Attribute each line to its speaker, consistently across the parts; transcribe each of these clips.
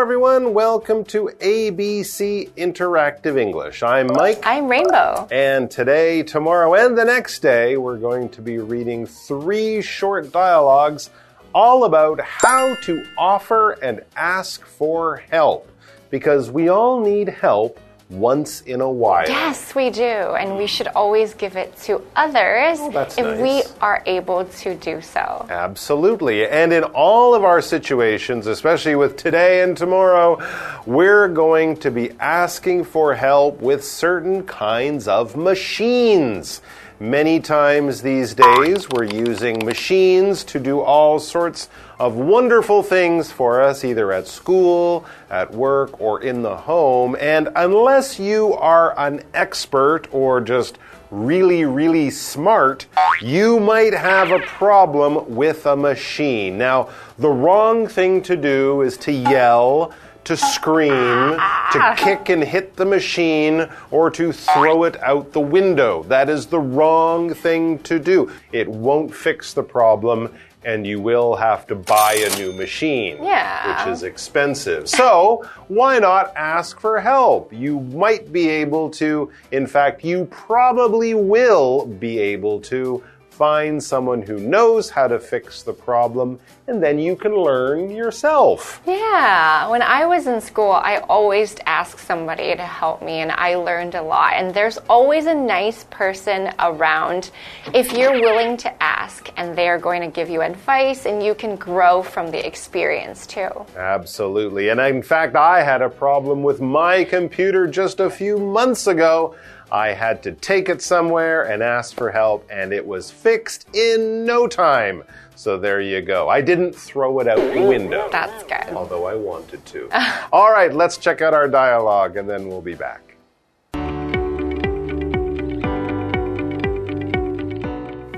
Speaker 1: everyone. Welcome to ABC Interactive English. I'm Mike.
Speaker 2: I'm Rainbow.
Speaker 1: And today, tomorrow, and the next day, we're going to be reading three short dialogues all about how to offer and ask for help. Because we all need help once in a while.
Speaker 2: Yes, we do. And we should always give it to others
Speaker 1: Oh,
Speaker 2: if
Speaker 1: nice.
Speaker 2: we are able to do so.
Speaker 1: Absolutely. And in all of our situations, especially with today and tomorrow, we're going to be asking for help with certain kinds of machines. Many times these days, we're using machines to do all sorts of wonderful things for us, either at school, at work, or in the home. And unless you are an expert or just really, really smart, you might have a problem with a machine. Now, the wrong thing to do is to yell, to scream, to ah. kick and hit the machine, or to throw it out the window. That is the wrong thing to do. It won't fix the problem. And you will have to buy a new machine,
Speaker 2: Yeah.
Speaker 1: which is expensive. So, why not ask for help? You might be able to, in fact, you probably will be able to find someone who knows how to fix the problem, and then you can learn yourself.
Speaker 2: Yeah, when I was in school, I always asked somebody to help me, and I learned a lot. And there's always a nice person around if you're willing to ask, and they're going to give you advice, and you can grow from the experience too.
Speaker 1: Absolutely. And in fact, I had a problem with my computer just a few months ago. I had to take it somewhere and ask for help, and it was fixed in no time. So there you go. I didn't throw it out the window.
Speaker 2: That's good.
Speaker 1: Although I wanted to. All right, let's check out our dialogue and then we'll be back.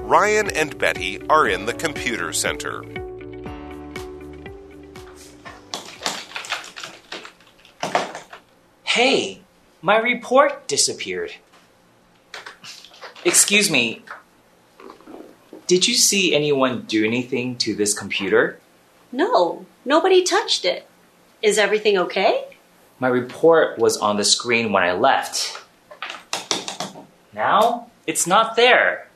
Speaker 1: Ryan and Betty are in the computer center.
Speaker 3: Hey, my report disappeared. Excuse me. Did you see anyone do anything to this computer?
Speaker 4: No, nobody touched it. Is everything okay?
Speaker 3: My report was on the screen when I left. Now, it's not there.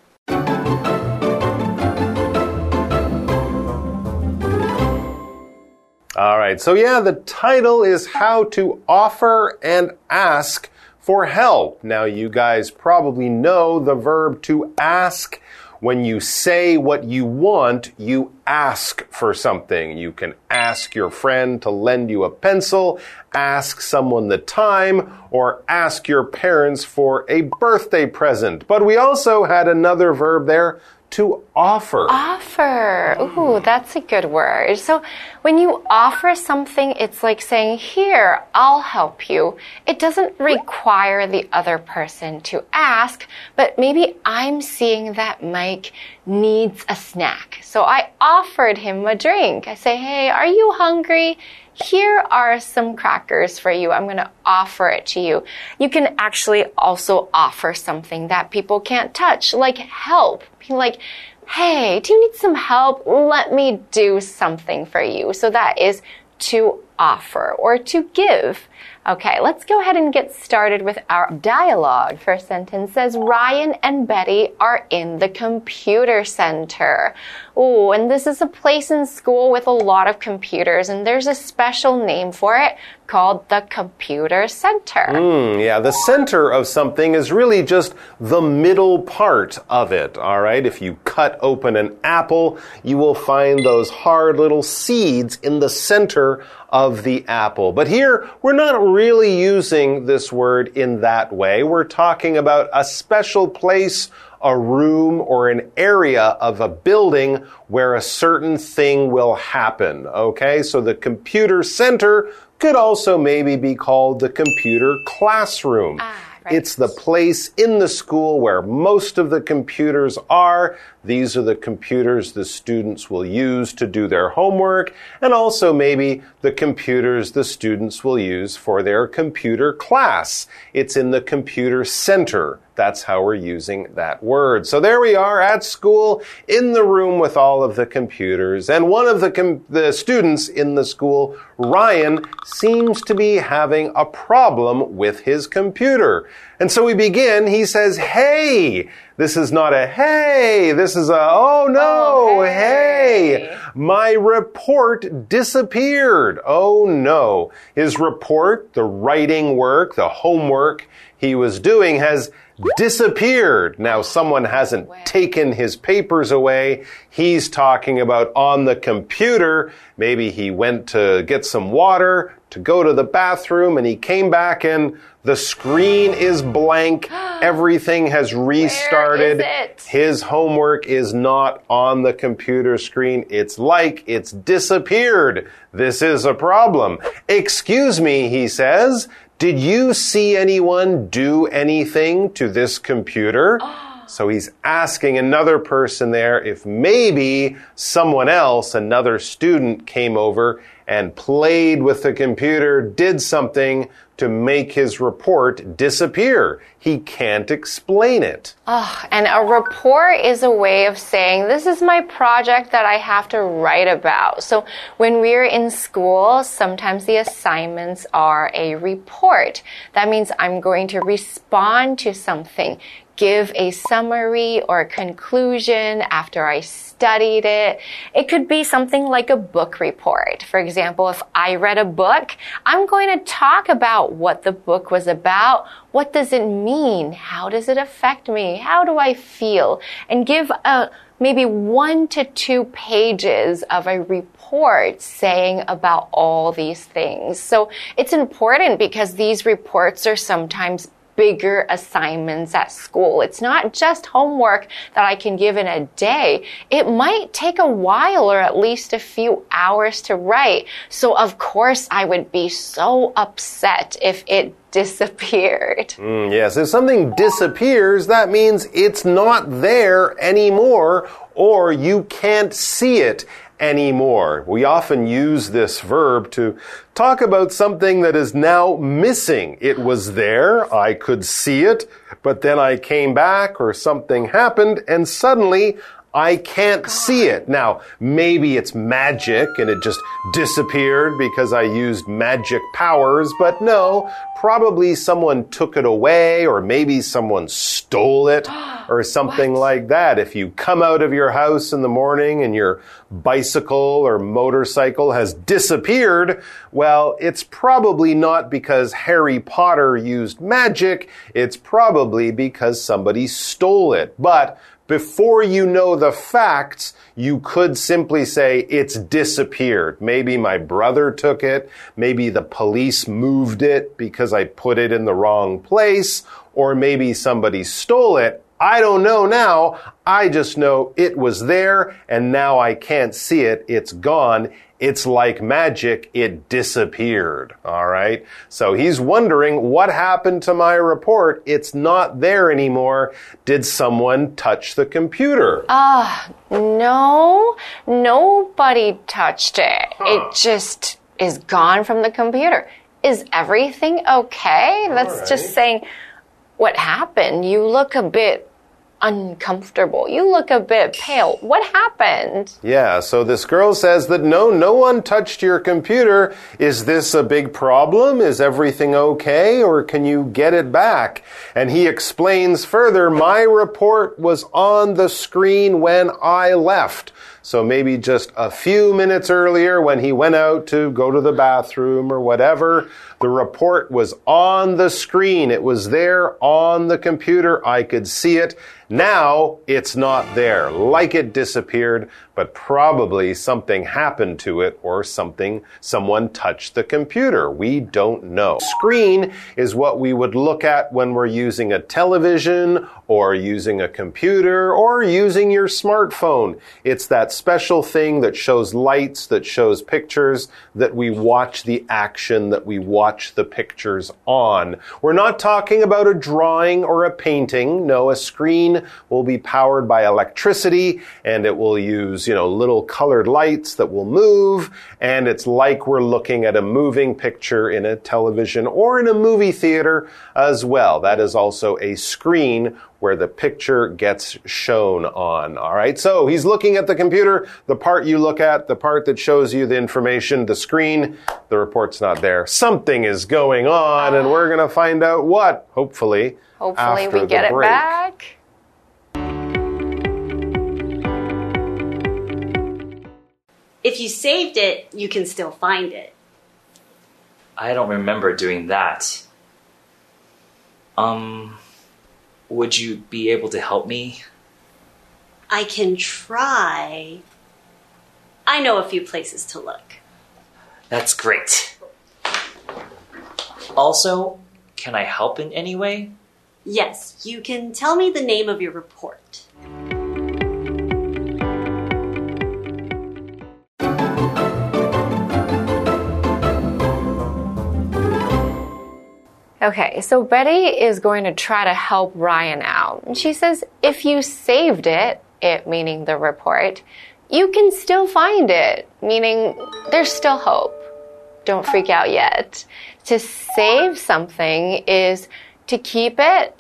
Speaker 1: All right, so yeah, the title is How to Offer and Ask for Help. Now, you guys probably know the verb to ask. When you say what you want, you ask for something. You can ask your friend to lend you a pencil, ask someone the time, or ask your parents for a birthday present. But we also had another verb there to offer.
Speaker 2: Offer. Ooh, that's a good word. So when you offer something, it's like saying, Here, I'll help you. It doesn't require the other person to ask, but maybe I'm seeing that Mike needs a snack. So I offered him a drink. I say, Hey, are you hungry? Here are some crackers for you. I'm going to offer it to you. You can actually also offer something that people can't touch, like help. Be like, hey, do you need some help? Let me do something for you. So that is to offer or to give. Okay, let's go ahead and get started with our dialogue. First sentence says Ryan and Betty are in the computer center. Oh, and this is a place in school with a lot of computers, and there's a special name for it called the computer center.
Speaker 1: Hmm, yeah, the center of something is really just the middle part of it, all right? If you cut open an apple, you will find those hard little seeds in the center of the apple. But here, we're not really using this word in that way. We're talking about a special place a room or an area of a building where a certain thing will happen. Okay, so the computer center could also maybe be called the computer classroom.
Speaker 2: Ah, right.
Speaker 1: It's the place in the school where most of the computers are. These are the computers the students will use to do their homework, and also maybe the computers the students will use for their computer class. It's in the computer center That's how we're using that word. So there we are at school in the room with all of the computers. And one of the, the students in the school, Ryan, seems to be having a problem with his computer. And so we begin. He says, Hey, this is not a hey, this is a oh no,
Speaker 2: Oh,
Speaker 1: hey.
Speaker 2: hey.
Speaker 1: My report disappeared. Oh no. His report, the writing work, the homework he was doing has disappeared. Now, someone hasn't taken his papers away. He's talking about on the computer. Maybe he went to get some water, to go to the bathroom, and he came back and the screen is blank. Everything has restarted. His homework is not on the computer screen. It's like it's disappeared. This is a problem. Excuse me, he says. Did you see anyone do anything to this computer? So he's asking another person there if maybe someone else, another student, came over and played with the computer, did something to make his report disappear. He can't explain it.
Speaker 2: Oh, and a report is a way of saying, this is my project that I have to write about. So when we're in school, sometimes the assignments are a report. That means I'm going to respond to something, give a summary or a conclusion after I studied it. It could be something like a book report. For example, if I read a book, I'm going to talk about what the book was about. What does it mean? How does it affect me? How do I feel? And give a maybe one to two pages of a report saying about all these things. So it's important because these reports are sometimes bigger assignments at school. It's not just homework that I can give in a day. It might take a while or at least a few hours to write. So of course I would be so upset if it disappeared.
Speaker 1: Mm, yes, if something disappears, that means it's not there anymore or you can't see it anymore. We often use this verb to talk about something that is now missing. It was there, I could see it, but then I came back or something happened and suddenly I can't see it. Now, maybe it's magic and it just disappeared because I used magic powers, but no, probably someone took it away or maybe someone stole it or something like that. If you come out of your house in the morning and your bicycle or motorcycle has disappeared, well, it's probably not because Harry Potter used magic. It's probably because somebody stole it. But before you know the facts, you could simply say it's disappeared. Maybe my brother took it. Maybe the police moved it because I put it in the wrong place. Or maybe somebody stole it. I don't know now. I just know it was there and now I can't see it. It's gone. It's like magic. It disappeared. All right. So he's wondering what happened to my report. It's not there anymore. Did someone touch the computer?
Speaker 2: Ah, no, nobody touched it. It just is gone from the computer. Is everything okay? That's
Speaker 1: right.
Speaker 2: just saying what happened. You look a bit uncomfortable. You look a bit pale. What happened?
Speaker 1: Yeah, so this girl says that no, no one touched your computer. Is this a big problem? Is everything okay? Or can you get it back? And he explains further, my report was on the screen when I left. So maybe just a few minutes earlier when he went out to go to the bathroom or whatever, the report was on the screen. It was there on the computer. I could see it. Now it's not there, like it disappeared, but probably something happened to it or something, someone touched the computer. We don't know. Screen is what we would look at when we're using a television or using a computer or using your smartphone. It's special thing that shows lights, that shows pictures, that we watch the action, that we watch the pictures on. We're not talking about a drawing or a painting. No, a screen will be powered by electricity and it will use, you know, little colored lights that will move. And it's like we're looking at a moving picture in a television or in a movie theater as well. That is also a screen where the picture gets shown on. All right. So he's looking at the computer, the part you look at, the part that shows you the information, the screen, the report's not there. Something is going on and we're going to find out what, hopefully.
Speaker 2: Hopefully,
Speaker 1: after
Speaker 2: we get
Speaker 1: the
Speaker 2: it back.
Speaker 4: If you saved it, you can still find it.
Speaker 3: I don't remember doing that. Um, would you be able to help me?
Speaker 4: I can try. I know a few places to look.
Speaker 3: That's great. Also, can I help in any way?
Speaker 4: Yes, you can tell me the name of your report.
Speaker 2: Okay, so Betty is going to try to help Ryan out. And she says, if you saved it, it meaning the report, you can still find it, meaning there's still hope. Don't freak out yet. To save something is to keep it.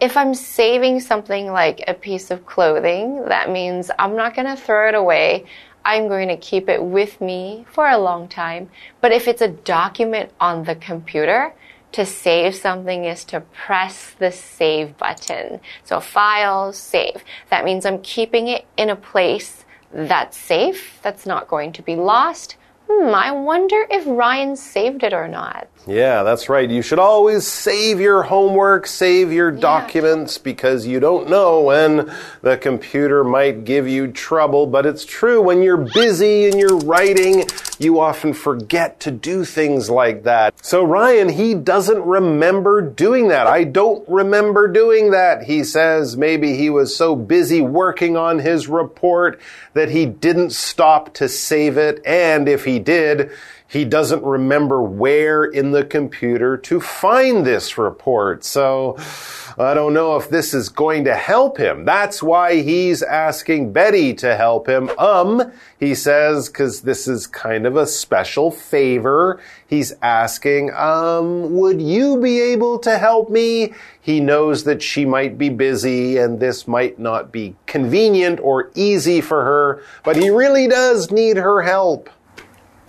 Speaker 2: If I'm saving something like a piece of clothing, that means I'm not going to throw it away. I'm going to keep it with me for a long time. But if it's a document on the computer, to save something is to press the save button. So file, save. That means I'm keeping it in a place that's safe, that's not going to be lost. Hmm, I wonder if Ryan saved it or not.
Speaker 1: Yeah, that's right. You should always save your homework, save your documents, because you don't know when the computer might give you trouble. But it's true, when you're busy and you're writing, you often forget to do things like that. So Ryan, he doesn't remember doing that. I don't remember doing that, he says. Maybe he was so busy working on his report that he didn't stop to save it. And if he did, he doesn't remember where in the computer to find this report. So I don't know if this is going to help him. That's why he's asking Betty to help him. Um, he says, because this is kind of a special favor. He's asking, um, would you be able to help me? He knows that she might be busy and this might not be convenient or easy for her, but he really does need her help.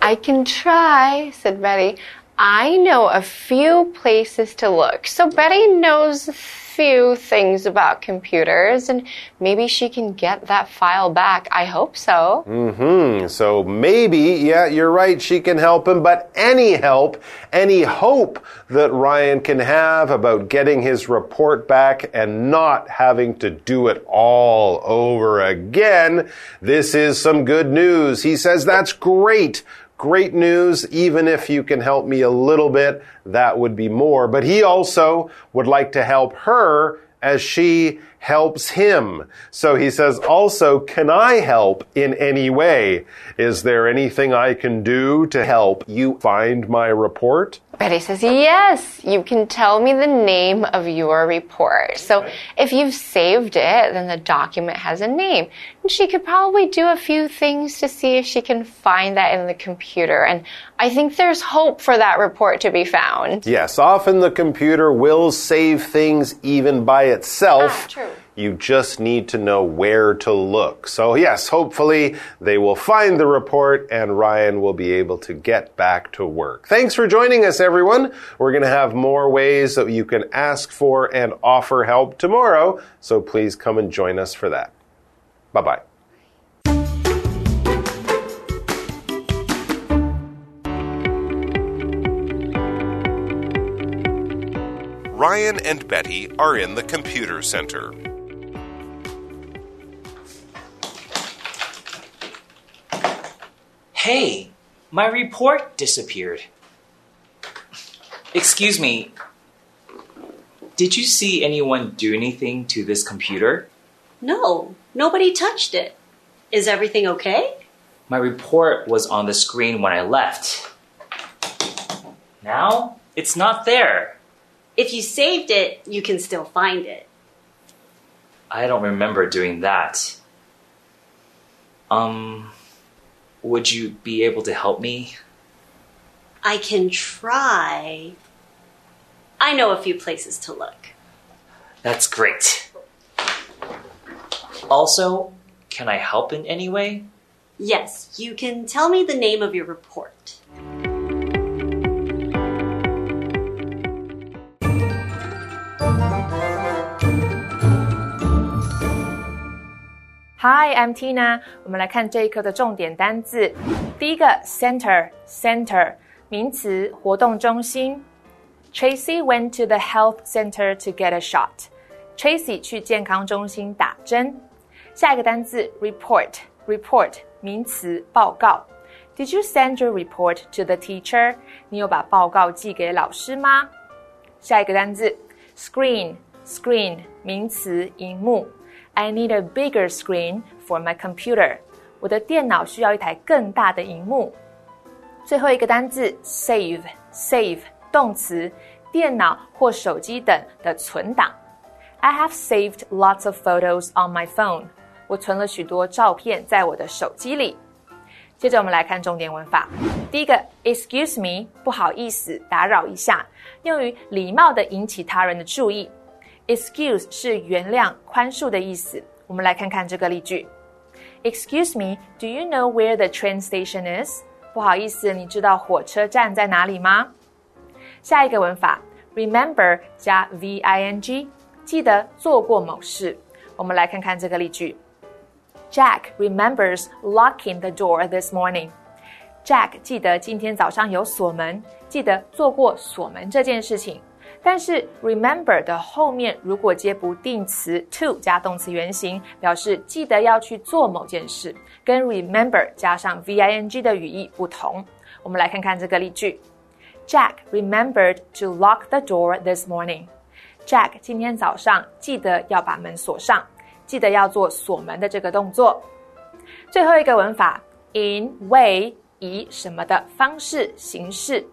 Speaker 2: I can try, said Betty. I know a few places to look. So Betty knows a few things about computers and maybe she can get that file back. I hope so.
Speaker 1: Mm hmm. So maybe, yeah, you're right. She can help him, but any help, any hope that Ryan can have about getting his report back and not having to do it all over again, this is some good news. He says that's great. Great news. Even if you can help me a little bit, that would be more. But he also would like to help her as she helps him. So he says, also, can I help in any way? Is there anything I can do to help you find my report?
Speaker 2: Betty says, Yes, you can tell me the name of your report. So if you've saved it, then the document has a name. And she could probably do a few things to see if she can find that in the computer. And I think there's hope for that report to be found.
Speaker 1: Yes, often the computer will save things even by itself.
Speaker 2: Ah, true.
Speaker 1: You just need to know where to look. So, yes, hopefully they will find the report and Ryan will be able to get back to work. Thanks for joining us, everyone. We're going to have more ways that you can ask for and offer help tomorrow. So, please come and join us for that. Bye bye. Ryan and Betty are in the computer center.
Speaker 3: Hey, my report disappeared. Excuse me. Did you see anyone do anything to this computer?
Speaker 4: No, nobody touched it. Is everything okay?
Speaker 3: My report was on the screen when I left. Now, it's not there.
Speaker 4: If you saved it, you can still find it.
Speaker 3: I don't remember doing that. Um, would you be able to help me?
Speaker 4: I can try. I know a few places to look.
Speaker 3: That's great. Also, can I help in any way?
Speaker 4: Yes, you can tell me the name of your report.
Speaker 5: Hi, I'm Tina。我们来看这一课的重点单字。第一个，center，center，名词，活动中心。Tracy went to the health center to get a shot. Tracy 去健康中心打针。下一个单字，report，report，名词，报告。Did you send your report to the teacher？你有把报告寄给老师吗？下一个单字，screen，screen，名词，荧幕。 I need a bigger screen for my computer。我的电脑需要一台更大的荧幕。最后一个单字，save，save，动词，电脑或手机等的存档。I have saved lots of photos on my phone。我存了许多照片在我的手机里。接着我们来看重点文法。第一个，excuse me，不好意思，打扰一下，用于礼貌的引起他人的注意。Excuse 是原谅、宽恕的意思。我们来看看这个例句：Excuse me, do you know where the train station is？不好意思，你知道火车站在哪里吗？下一个文法：Remember 加 v-i-n-g，记得做过某事。我们来看看这个例句：Jack remembers locking the door this morning。Jack 记得今天早上有锁门，记得做过锁门这件事情。 但是 remember 的后面如果接不定词 to 加动词原形，表示记得要去做某件事，跟 remember 加上 v-i-n-g 的语义不同。我们来看看这个例句：Jack remembered to lock the door this morning. Jack 今天早上记得要把门锁上，记得要做锁门的这个动作。最后一个文法：in way 以什么的方式形式。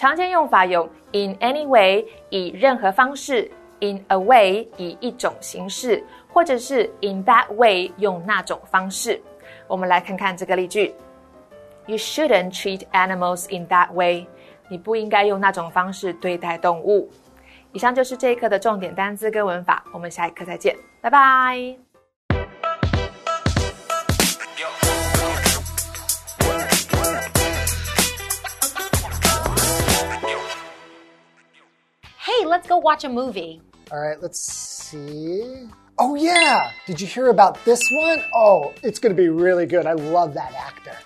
Speaker 5: 常见用法有 in any way 以任何方式，in a way 以一种形式，或者是 in that way 用那种方式。我们来看看这个例句：You shouldn't treat animals in that way。你不应该用那种方式对待动物。以上就是这一课的重点单词跟文法，我们下一课再见，拜拜。
Speaker 6: Go watch a movie.
Speaker 7: All right, let's see. Oh, yeah. Did you hear about this one? Oh, it's going to be really good. I love that actor.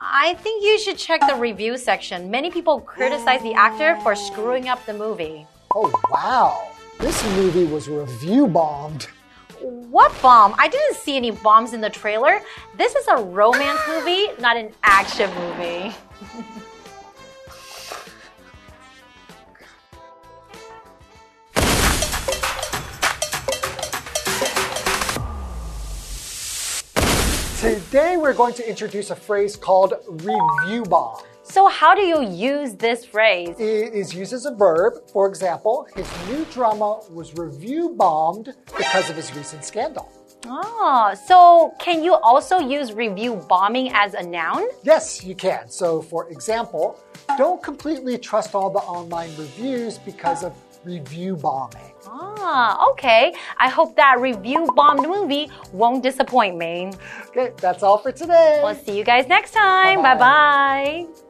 Speaker 6: I think you should check the review section. Many people criticize the actor for screwing up the movie.
Speaker 7: Oh, wow. This movie was review bombed.
Speaker 6: What bomb? I didn't see any bombs in the trailer. This is a romance movie, not an action movie.
Speaker 7: Today we're going to introduce a phrase called review bomb.
Speaker 6: So, how do you use this phrase?
Speaker 7: It is used as a verb. For example, his new drama was review bombed because of his recent scandal.
Speaker 6: Oh, so can you also use review bombing as a noun?
Speaker 7: Yes, you can. So, for example, don't completely trust all the online reviews because of review bombing.
Speaker 6: Ah, okay. I hope that review bombed movie won't disappoint me.
Speaker 7: Okay, that's all for today.
Speaker 6: We'll see you guys next time. Bye
Speaker 7: Bye-bye.
Speaker 6: bye.